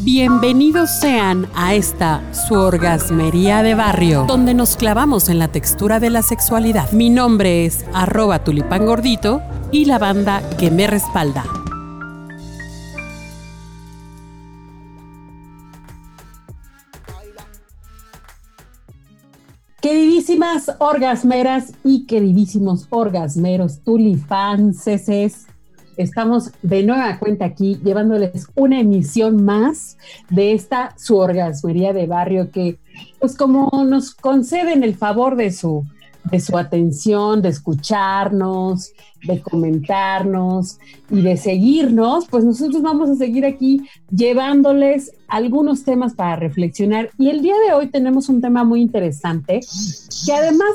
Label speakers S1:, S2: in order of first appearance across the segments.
S1: Bienvenidos sean a esta su orgasmería de barrio, donde nos clavamos en la textura de la sexualidad. Mi nombre es arroba tulipán gordito y la banda que me respalda. Queridísimas orgasmeras y queridísimos orgasmeros tulipanceses, estamos de nueva cuenta aquí llevándoles una emisión más de esta su orgasmería de barrio que pues como nos conceden el favor de su de su atención, de escucharnos, de comentarnos y de seguirnos, pues nosotros vamos a seguir aquí llevándoles algunos temas para reflexionar. Y el día de hoy tenemos un tema muy interesante que además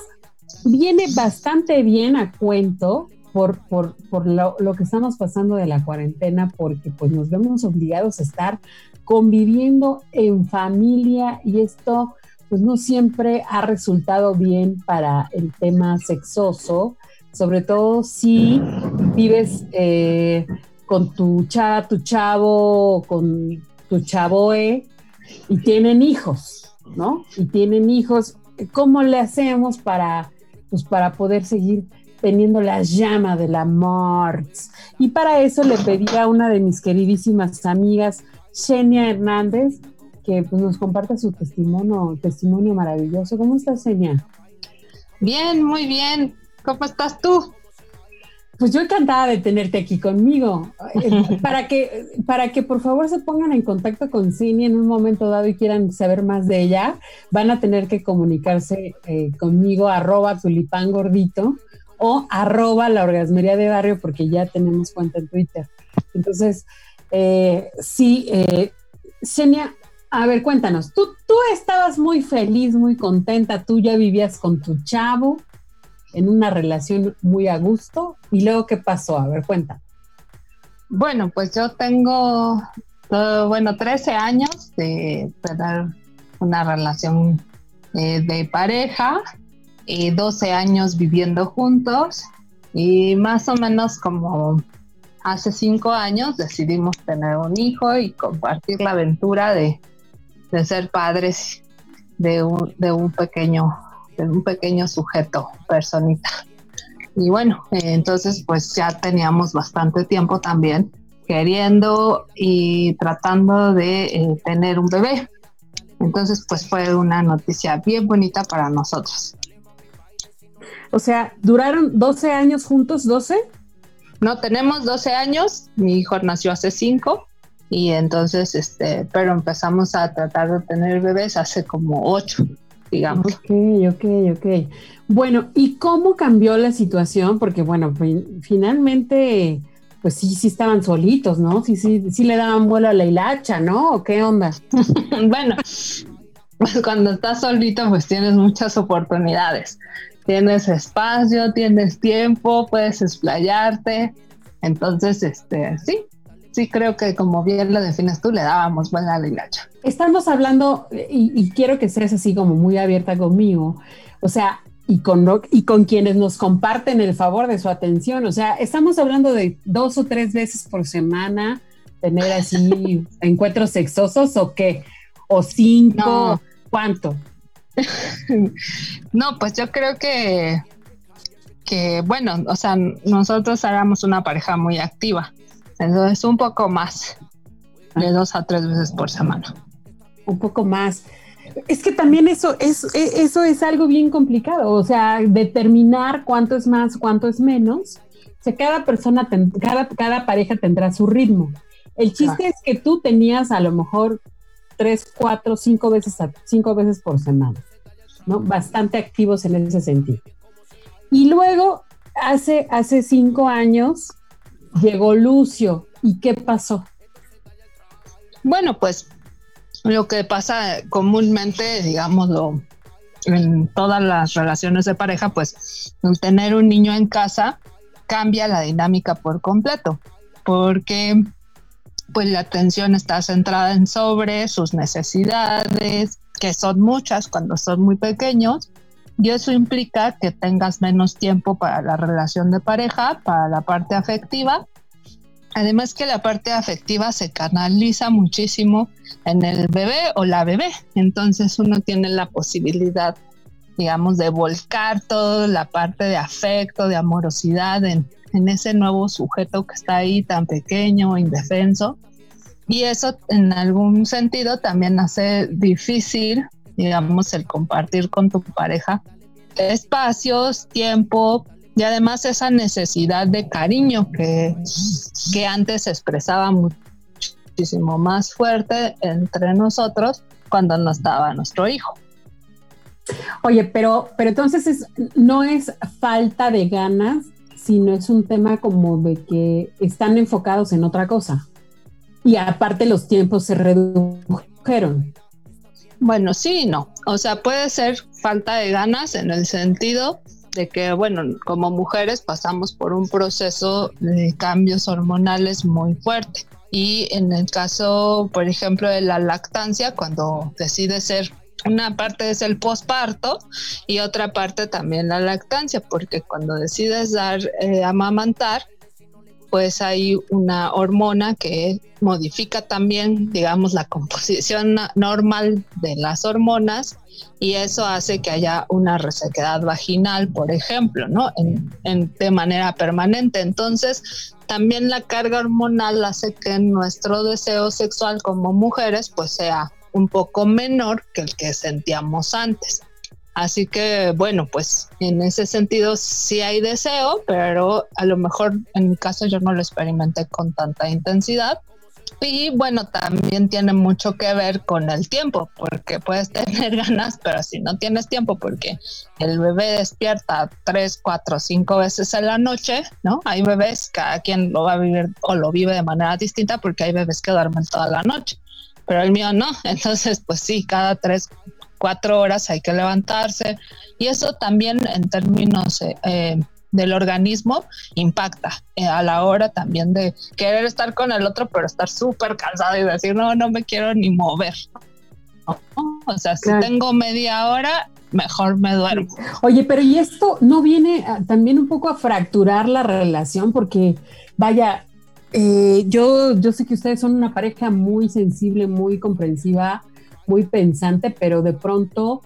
S1: viene bastante bien a cuento por, por, por lo, lo, que estamos pasando de la cuarentena, porque pues nos vemos obligados a estar conviviendo en familia y esto pues no siempre ha resultado bien para el tema sexoso, sobre todo si vives eh, con tu chava, tu chavo, con tu chavoe y tienen hijos, ¿no? Y tienen hijos, ¿cómo le hacemos para, pues para poder seguir teniendo la llama del amor. Y para eso le pedí a una de mis queridísimas amigas, Xenia Hernández, que pues, nos comparta su testimonio, testimonio maravilloso. ¿Cómo estás, Xenia?
S2: Bien, muy bien. ¿Cómo estás tú?
S1: Pues yo encantada de tenerte aquí conmigo. Eh, para que, para que por favor se pongan en contacto con Xenia en un momento dado y quieran saber más de ella, van a tener que comunicarse eh, conmigo, arroba tulipán gordito o arroba la orgasmería de barrio porque ya tenemos cuenta en Twitter. Entonces, eh, sí, eh, a ver, cuéntanos, ¿tú, tú estabas muy feliz, muy contenta, tú ya vivías con tu chavo en una relación muy a gusto y luego qué pasó, a ver, cuenta.
S2: Bueno, pues yo tengo, bueno, 13 años de tener una relación eh, de pareja 12 años viviendo juntos y más o menos como hace 5 años decidimos tener un hijo y compartir la aventura de, ser padres de un, de un pequeño de un pequeño sujeto, personita. Y bueno, entonces pues ya teníamos bastante tiempo también queriendo y tratando de eh, tener un bebé. Entonces pues fue una noticia bien bonita para nosotros.
S1: O sea, ¿duraron 12 años juntos? ¿12?
S2: No, tenemos 12 años, mi hijo nació hace 5 y entonces, este, pero empezamos a tratar de tener bebés hace como 8, digamos.
S1: Ok, ok, ok. Bueno, ¿y cómo cambió la situación? Porque bueno, finalmente, pues sí, sí estaban solitos, ¿no? Sí, sí, sí le daban vuelo a la hilacha, ¿no? ¿O qué onda?
S2: bueno, pues cuando estás solito, pues tienes muchas oportunidades tienes espacio, tienes tiempo, puedes explayarte. Entonces, este, sí, sí creo que como bien lo defines tú, le dábamos buena lilacha.
S1: Estamos hablando, y, quiero que seas así como muy abierta conmigo, o sea, y con, y con quienes nos comparten el favor de su atención, o sea, estamos hablando de dos o tres veces por semana tener así encuentros sexosos o qué, o cinco, ¿cuánto?
S2: no, pues yo creo que, que, bueno, o sea, nosotros éramos una pareja muy activa, entonces un poco más, de dos a tres veces por semana.
S1: Un poco más. Es que también eso es, e, eso es algo bien complicado, o sea, determinar cuánto es más, cuánto es menos. O sea, cada persona, cada, cada pareja tendrá su ritmo. El chiste es que tú tenías a lo mejor tres, cuatro, cinco veces, cinco veces por semana, ¿no? Bastante activos en ese sentido. Y luego, hace, hace cinco años, llegó Lucio. ¿Y qué pasó?
S2: Bueno, pues lo que pasa comúnmente, digámoslo, en todas las relaciones de pareja, pues tener un niño en casa cambia la dinámica por completo, porque pues la atención está centrada en sobre sus necesidades, que son muchas cuando son muy pequeños, y eso implica que tengas menos tiempo para la relación de pareja, para la parte afectiva, Además que la parte afectiva se canaliza muchísimo en el bebé o la bebé. Entonces uno tiene la posibilidad, digamos, de volcar toda la parte de afecto, de amorosidad en, en ese nuevo sujeto que está ahí tan pequeño, indefenso. Y eso en algún sentido también hace difícil, digamos, el compartir con tu pareja espacios, tiempo y además esa necesidad de cariño que, que antes expresaba muchísimo más fuerte entre nosotros cuando no estaba nuestro hijo.
S1: Oye, pero, pero entonces no es falta de ganas, sino es un tema como de que están enfocados en otra cosa. Y aparte los tiempos se redujeron.
S2: Bueno, sí no. O sea, puede ser falta de ganas en el sentido de que, bueno, como mujeres pasamos por un proceso de cambios hormonales muy fuerte. Y en el caso, por ejemplo, de la lactancia, cuando decide ser una parte es el posparto y otra parte también la lactancia, porque cuando decides dar eh, amamantar, pues hay una hormona que modifica también, digamos, la composición normal de las hormonas y eso hace que haya una resequedad vaginal, por ejemplo, ¿no? En, de manera permanente. Entonces, también la carga hormonal hace que nuestro deseo sexual como mujeres, pues sea un poco menor que el que sentíamos antes. Así que bueno, pues en ese sentido sí hay deseo, pero a lo mejor en mi caso yo no lo experimenté con tanta intensidad. Y bueno, también tiene mucho que ver con el tiempo, porque puedes tener ganas, pero si no tienes tiempo, porque el bebé despierta tres, cuatro, cinco veces en la noche, ¿no? Hay bebés, cada quien lo va a vivir o lo vive de manera distinta, porque hay bebés que duermen toda la noche, pero el mío no. Entonces, pues sí, cada tres, cuatro horas hay que levantarse y eso también en términos eh, eh, del organismo impacta eh, a la hora también de querer estar con el otro pero estar súper cansado y decir no, no me quiero ni mover. O sea, si tengo media hora, mejor me duermo.
S1: Oye, pero ¿y esto no viene también un poco a fracturar la relación? Porque, vaya, yo, yo sé que ustedes son una pareja muy sensible, muy comprensiva, muy pensante, pero de pronto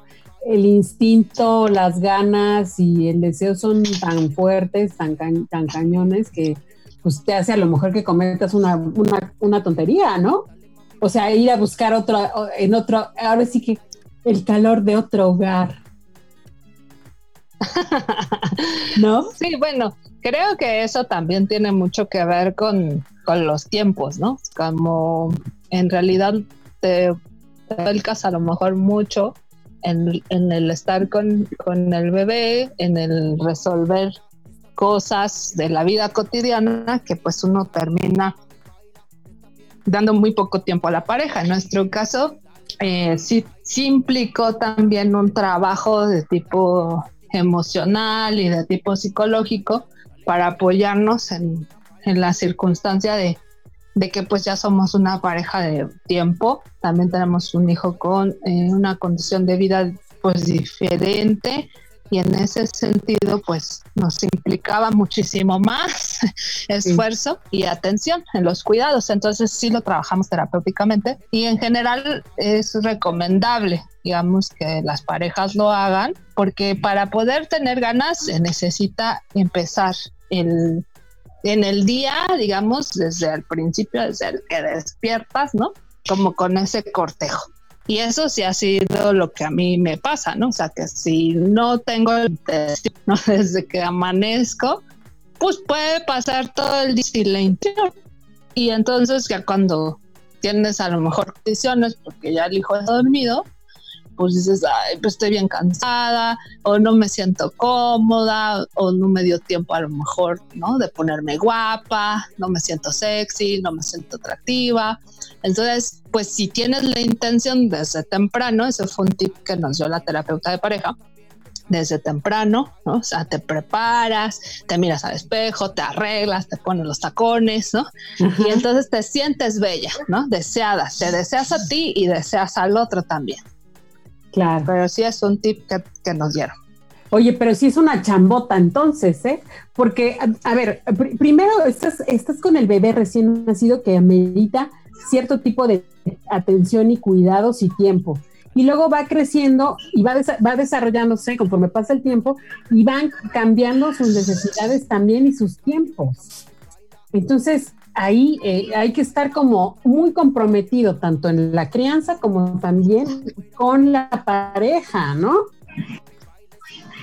S1: el instinto, las ganas y el deseo son tan fuertes, tan, tan cañones que pues te hace a lo mejor que cometas una, una, tontería, ¿no? O sea, ir a buscar otro, en otro, ahora sí que el calor de otro hogar.
S2: ¿No? Sí, bueno, creo que eso también tiene mucho que ver con, con los tiempos, ¿no? Como en realidad te vuelcas a lo mejor mucho en, el estar con, el bebé, en el resolver cosas de la vida cotidiana que pues uno termina dando muy poco tiempo a la pareja. En nuestro caso, eh, sí, implicó también un trabajo de tipo emocional y de tipo psicológico para apoyarnos en, en la circunstancia de de que pues ya somos una pareja de tiempo, también tenemos un hijo con eh, una condición de vida pues diferente y en ese sentido pues nos implicaba muchísimo más esfuerzo y atención en los cuidados, entonces sí lo trabajamos terapéuticamente y en general es recomendable digamos que las parejas lo hagan porque para poder tener ganas se necesita empezar el en el día, digamos, desde el principio, desde el que despiertas, ¿no? Como con ese cortejo. Y eso sí ha sido lo que a mí me pasa, ¿no? O sea, que si no tengo el desde que amanezco, pues puede pasar todo el día silencio. Y entonces ya cuando tienes a lo mejor condiciones porque ya el hijo está dormido, pues dices, ay, pues estoy bien cansada, o no me siento cómoda, o no me dio tiempo a lo mejor, ¿no? De ponerme guapa, no me siento sexy, no me siento atractiva. Entonces, pues si tienes la intención desde temprano, ese fue un tip que nos dio la terapeuta de pareja, desde temprano, ¿no? O sea, te preparas, te miras al espejo, te arreglas, te pones los tacones, ¿no? Y entonces te sientes bella, ¿no? Deseada, te deseas a ti y deseas al otro también.
S1: Claro.
S2: Pero sí es un tip que, nos dieron.
S1: Oye, pero sí es una chambota entonces, ¿eh? Porque, a, ver, primero estás, estás con el bebé recién nacido que amerita cierto tipo de atención y cuidados y tiempo. Y luego va creciendo y va, va desarrollándose conforme pasa el tiempo y van cambiando sus necesidades también y sus tiempos. Entonces, ahí eh, hay que estar como muy comprometido tanto en la crianza como también con la pareja, ¿no?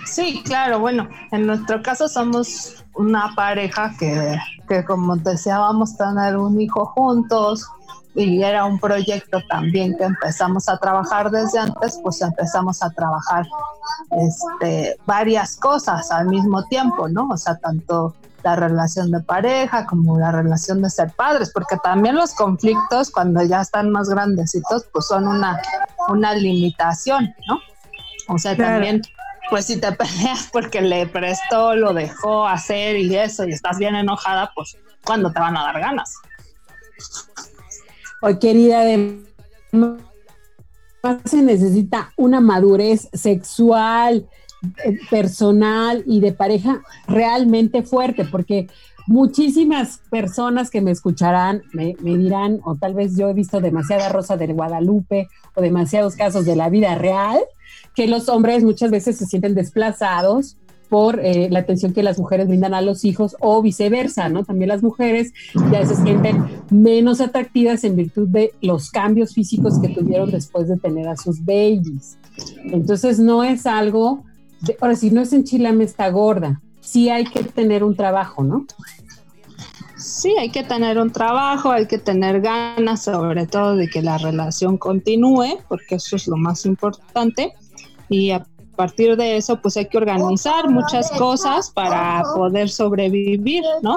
S2: Sí, claro, bueno, en nuestro caso somos una pareja que, que como deseábamos tener un hijo juntos y era un proyecto también que empezamos a trabajar desde antes, pues empezamos a trabajar este, varias cosas al mismo tiempo, ¿no? O sea, tanto la relación de pareja como la relación de ser padres, porque también los conflictos cuando ya están más grandecitos, pues son una, una limitación, ¿no? O sea, también pues si te peleas porque le prestó, lo dejó hacer y eso, y estás bien enojada, pues ¿cuándo te van a dar ganas?
S1: Hoy, querida, se necesita una madurez sexual, personal y de pareja realmente fuerte, porque muchísimas personas que me escucharán me, me, dirán, o tal vez yo he visto demasiada Rosa de Guadalupe o demasiados casos de la vida real, que los hombres muchas veces se sienten desplazados por eh, la atención que las mujeres brindan a los hijos o viceversa, ¿no? También las mujeres ya se sienten menos atractivas en virtud de los cambios físicos que tuvieron después de tener a sus babies. Entonces no es algo, ahora si no es enchilame está gorda, sí hay que tener un trabajo, ¿no?
S2: Sí, hay que tener un trabajo, hay que tener ganas sobre todo de que la relación continúe, porque eso es lo más importante y a partir de eso pues hay que organizar muchas cosas para poder sobrevivir, ¿no?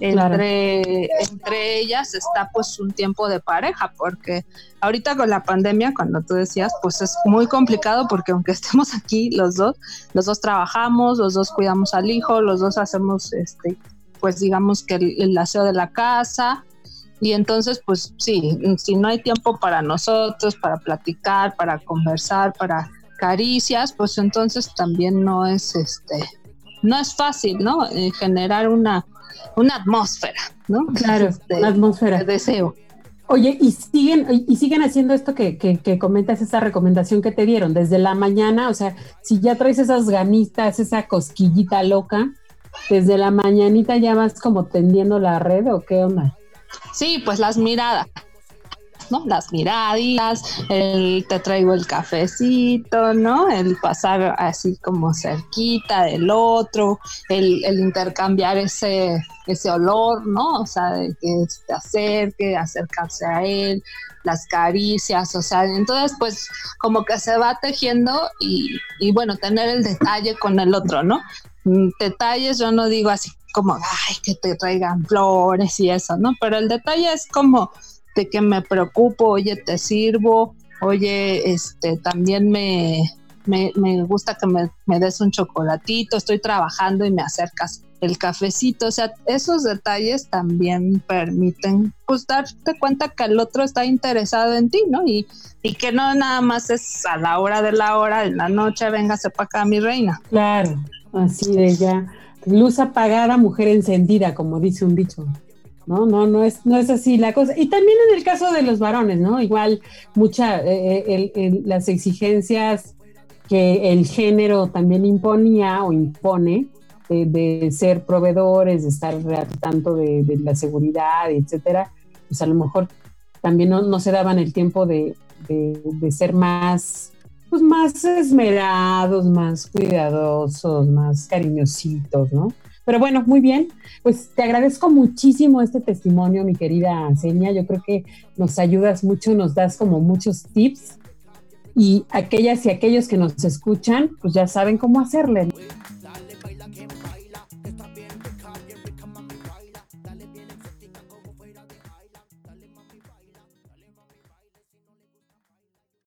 S2: Entre, entre ellas está pues un tiempo de pareja, porque ahorita con la pandemia, cuando tú decías, pues es muy complicado porque aunque estemos aquí los dos, los dos trabajamos, los dos cuidamos al hijo, los dos hacemos este pues digamos que el, el aseo de la casa, y entonces, pues sí, si no hay tiempo para nosotros, para platicar, para conversar, para caricias, pues entonces también no es este, no es fácil, ¿no? Eh, generar una, una atmósfera, ¿no?
S1: Claro,
S2: este,
S1: una atmósfera.
S2: De deseo.
S1: Oye, y siguen, y siguen haciendo esto que, que, que, comentas, esa recomendación que te dieron desde la mañana, o sea, si ya traes esas ganitas, esa cosquillita loca, desde la mañanita ya vas como tendiendo la red o qué onda?
S2: Sí, pues las miradas. ¿No? Las miraditas, el te traigo el cafecito, ¿no? El pasar así como cerquita del otro, el, intercambiar ese, ese olor, ¿no? O sea, de que se acerque, acercarse a él, las caricias, o sea, entonces pues como que se va tejiendo y, y bueno, tener el detalle con el otro, ¿no? Mm, detalles yo no digo así como, ay, que te traigan flores y eso, ¿no? Pero el detalle es como de que me preocupo, oye, te sirvo, oye, este, también me, me, gusta que me, me, des un chocolatito, estoy trabajando y me acercas el cafecito, o sea, esos detalles también permiten pues darte cuenta que el otro está interesado en ti, ¿no? Y, y que no nada más es a la hora de la hora, en la noche, véngase para acá mi reina.
S1: Claro, así de ya, luz apagada, mujer encendida, como dice un dicho. ¿No? No, no es, no es así la cosa. Y también en el caso de los varones, ¿no? Igual mucha, eh, eh, las exigencias que el género también imponía o impone de, ser proveedores, de estar al tanto de, la seguridad, etcétera, pues a lo mejor también no, se daban el tiempo de, de ser más, pues más esmerados, más cuidadosos, más cariñositos, ¿no? Pero bueno, muy bien. Pues te agradezco muchísimo este testimonio, mi querida Seña. Yo creo que nos ayudas mucho, nos das como muchos tips. Y aquellas y aquellos que nos escuchan, pues ya saben cómo hacerle.